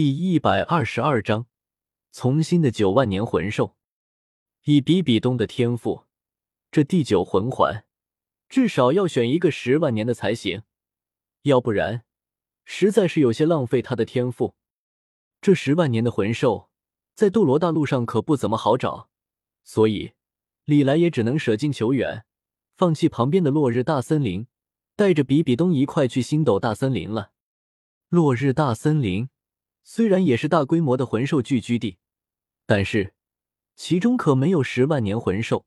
第一百二十二章，从新的九万年魂兽。以比比东的天赋，这第九魂环至少要选一个十万年的才行，要不然实在是有些浪费他的天赋。这十万年的魂兽在斗罗大陆上可不怎么好找，所以李来也只能舍近求远，放弃旁边的落日大森林，带着比比东一块去星斗大森林了。落日大森林。虽然也是大规模的魂兽聚居地，但是其中可没有十万年魂兽，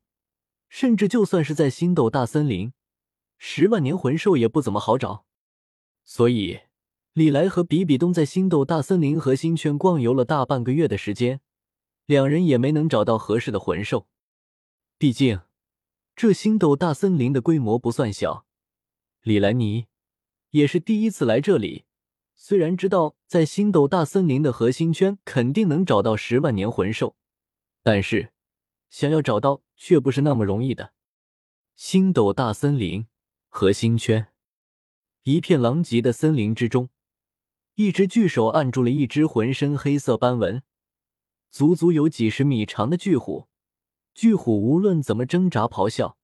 甚至就算是在星斗大森林，十万年魂兽也不怎么好找。所以，李来和比比东在星斗大森林核心圈逛游了大半个月的时间，两人也没能找到合适的魂兽。毕竟，这星斗大森林的规模不算小，李兰妮也是第一次来这里。虽然知道在星斗大森林的核心圈肯定能找到十万年魂兽，但是想要找到却不是那么容易的。星斗大森林核心圈，一片狼藉的森林之中，一只巨手按住了一只浑身黑色斑纹、足足有几十米长的巨虎。巨虎无论怎么挣扎咆哮，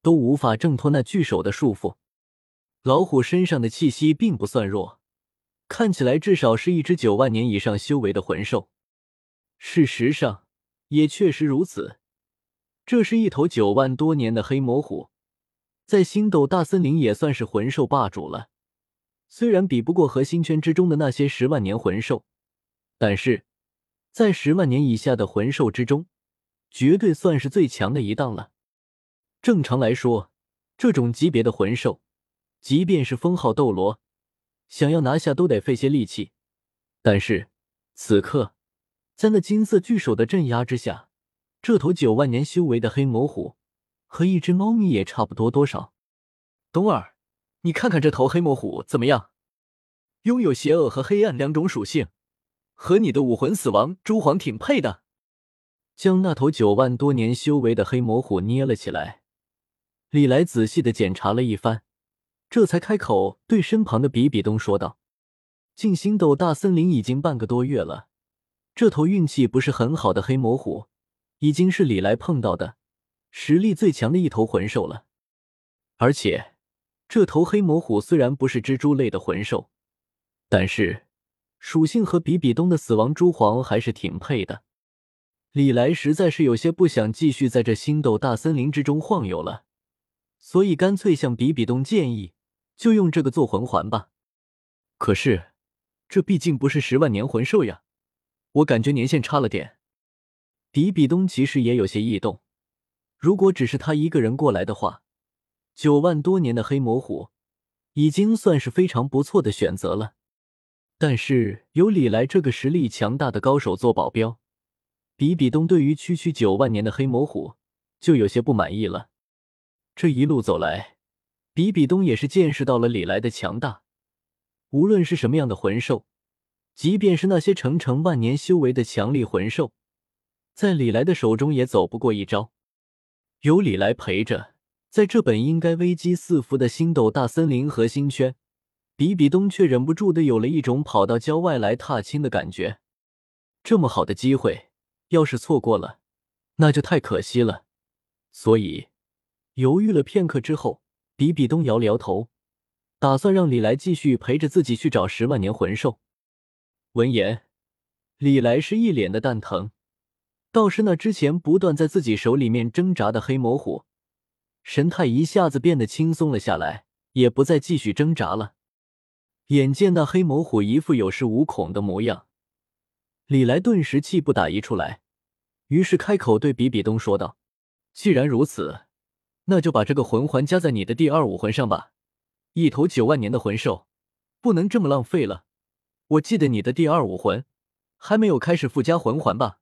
都无法挣脱那巨手的束缚。老虎身上的气息并不算弱。看起来至少是一只九万年以上修为的魂兽，事实上也确实如此。这是一头九万多年的黑魔虎，在星斗大森林也算是魂兽霸主了。虽然比不过核心圈之中的那些十万年魂兽，但是在十万年以下的魂兽之中，绝对算是最强的一档了。正常来说，这种级别的魂兽，即便是封号斗罗。想要拿下都得费些力气，但是此刻在那金色巨手的镇压之下，这头九万年修为的黑魔虎和一只猫咪也差不多多少。东儿，你看看这头黑魔虎怎么样？拥有邪恶和黑暗两种属性，和你的武魂死亡蛛皇挺配的。将那头九万多年修为的黑魔虎捏了起来，李来仔细的检查了一番。这才开口对身旁的比比东说道：“进星斗大森林已经半个多月了，这头运气不是很好的黑魔虎，已经是李来碰到的实力最强的一头魂兽了。而且，这头黑魔虎虽然不是蜘蛛类的魂兽，但是属性和比比东的死亡蛛皇还是挺配的。李来实在是有些不想继续在这星斗大森林之中晃悠了，所以干脆向比比东建议。”就用这个做魂环吧，可是这毕竟不是十万年魂兽呀，我感觉年限差了点。比比东其实也有些异动，如果只是他一个人过来的话，九万多年的黑魔虎已经算是非常不错的选择了。但是有李来这个实力强大的高手做保镖，比比东对于区区九万年的黑魔虎就有些不满意了。这一路走来。比比东也是见识到了李来的强大，无论是什么样的魂兽，即便是那些成成万年修为的强力魂兽，在李来的手中也走不过一招。有李来陪着，在这本应该危机四伏的星斗大森林核心圈，比比东却忍不住的有了一种跑到郊外来踏青的感觉。这么好的机会，要是错过了，那就太可惜了。所以犹豫了片刻之后。比比东摇了摇头，打算让李来继续陪着自己去找十万年魂兽。闻言，李来是一脸的蛋疼，倒是那之前不断在自己手里面挣扎的黑魔虎，神态一下子变得轻松了下来，也不再继续挣扎了。眼见那黑魔虎一副有恃无恐的模样，李来顿时气不打一处来，于是开口对比比东说道：“既然如此。”那就把这个魂环加在你的第二武魂上吧，一头九万年的魂兽，不能这么浪费了。我记得你的第二武魂还没有开始附加魂环吧？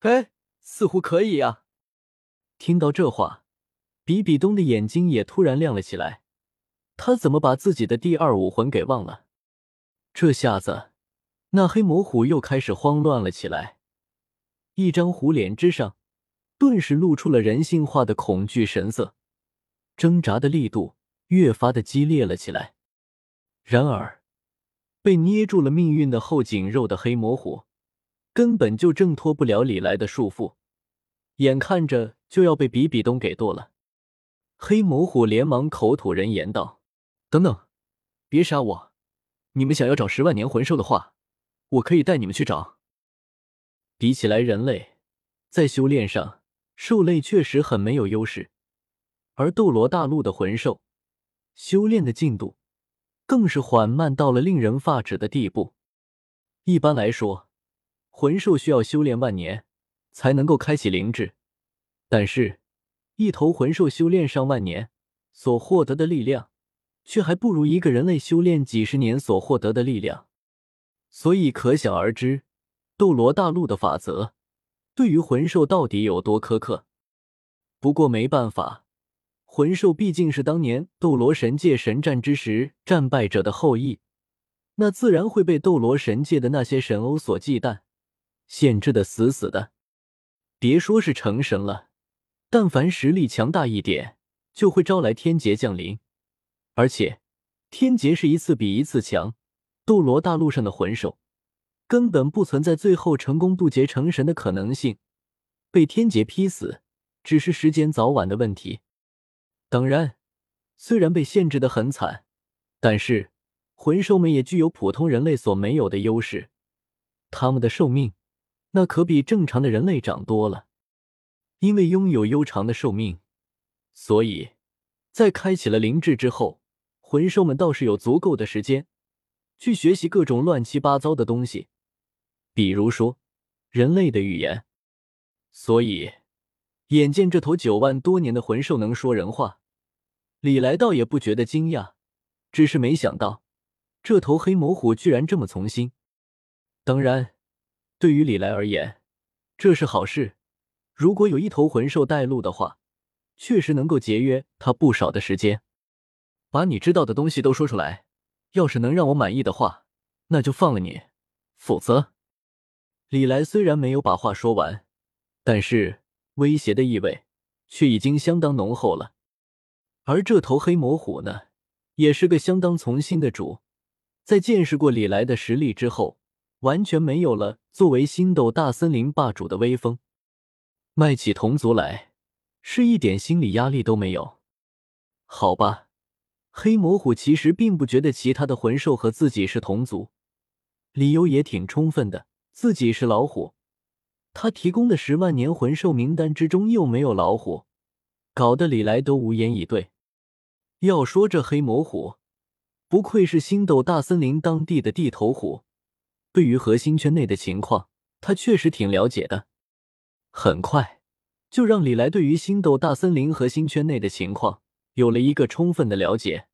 哎，似乎可以呀。听到这话，比比东的眼睛也突然亮了起来。他怎么把自己的第二武魂给忘了？这下子，那黑魔虎又开始慌乱了起来，一张虎脸之上。顿时露出了人性化的恐惧神色，挣扎的力度越发的激烈了起来。然而，被捏住了命运的后颈肉的黑魔虎，根本就挣脱不了李来的束缚，眼看着就要被比比东给剁了。黑魔虎连忙口吐人言道：“等等，别杀我！你们想要找十万年魂兽的话，我可以带你们去找。”比起来人类，在修炼上，兽类确实很没有优势，而斗罗大陆的魂兽修炼的进度。更是缓慢到了令人发指的地步。一般来说，魂兽需要修炼万年才能够开启灵智，但是，一头魂兽修炼上万年所获得的力量，却还不如一个人类修炼几十年所获得的力量。所以，可想而知，斗罗大陆的法则对于魂兽到底有多苛刻。不过，没办法。魂兽毕竟是当年斗罗神界神战之时战败者的后裔，那自然会被斗罗神界的那些神欧所忌惮，限制的死死的。别说是成神了，但凡实力强大一点，就会招来天劫降临。而且，天劫是一次比一次强，斗罗大陆上的魂兽根本不存在最后成功渡劫成神的可能性，被天劫劈死只是时间早晚的问题。当然，虽然被限制的很惨，但是魂兽们也具有普通人类所没有的优势。他们的寿命那可比正常的人类长多了。因为拥有悠长的寿命，所以在开启了灵智之后，魂兽们倒是有足够的时间去学习各种乱七八糟的东西，比如说人类的语言。所以。眼见这头九万多年的魂兽能说人话，李来倒也不觉得惊讶，只是没想到这头黑魔虎居然这么从心。当然，对于李来而言，这是好事。如果有一头魂兽带路的话，确实能够节约他不少的时间。把你知道的东西都说出来，要是能让我满意的话，那就放了你；否则，李来虽然没有把话说完，但是。威胁的意味却已经相当浓厚了，而这头黑魔虎呢，也是个相当从心的主。在见识过李来的实力之后，完全没有了作为星斗大森林霸主的威风，卖起同族来是一点心理压力都没有。好吧，黑魔虎其实并不觉得其他的魂兽和自己是同族，理由也挺充分的，自己是老虎。他提供的十万年魂兽名单之中又没有老虎，搞得李来都无言以对。要说这黑魔虎，不愧是星斗大森林当地的地头虎，对于核心圈内的情况，他确实挺了解的。很快，就让李来对于星斗大森林核心圈内的情况有了一个充分的了解。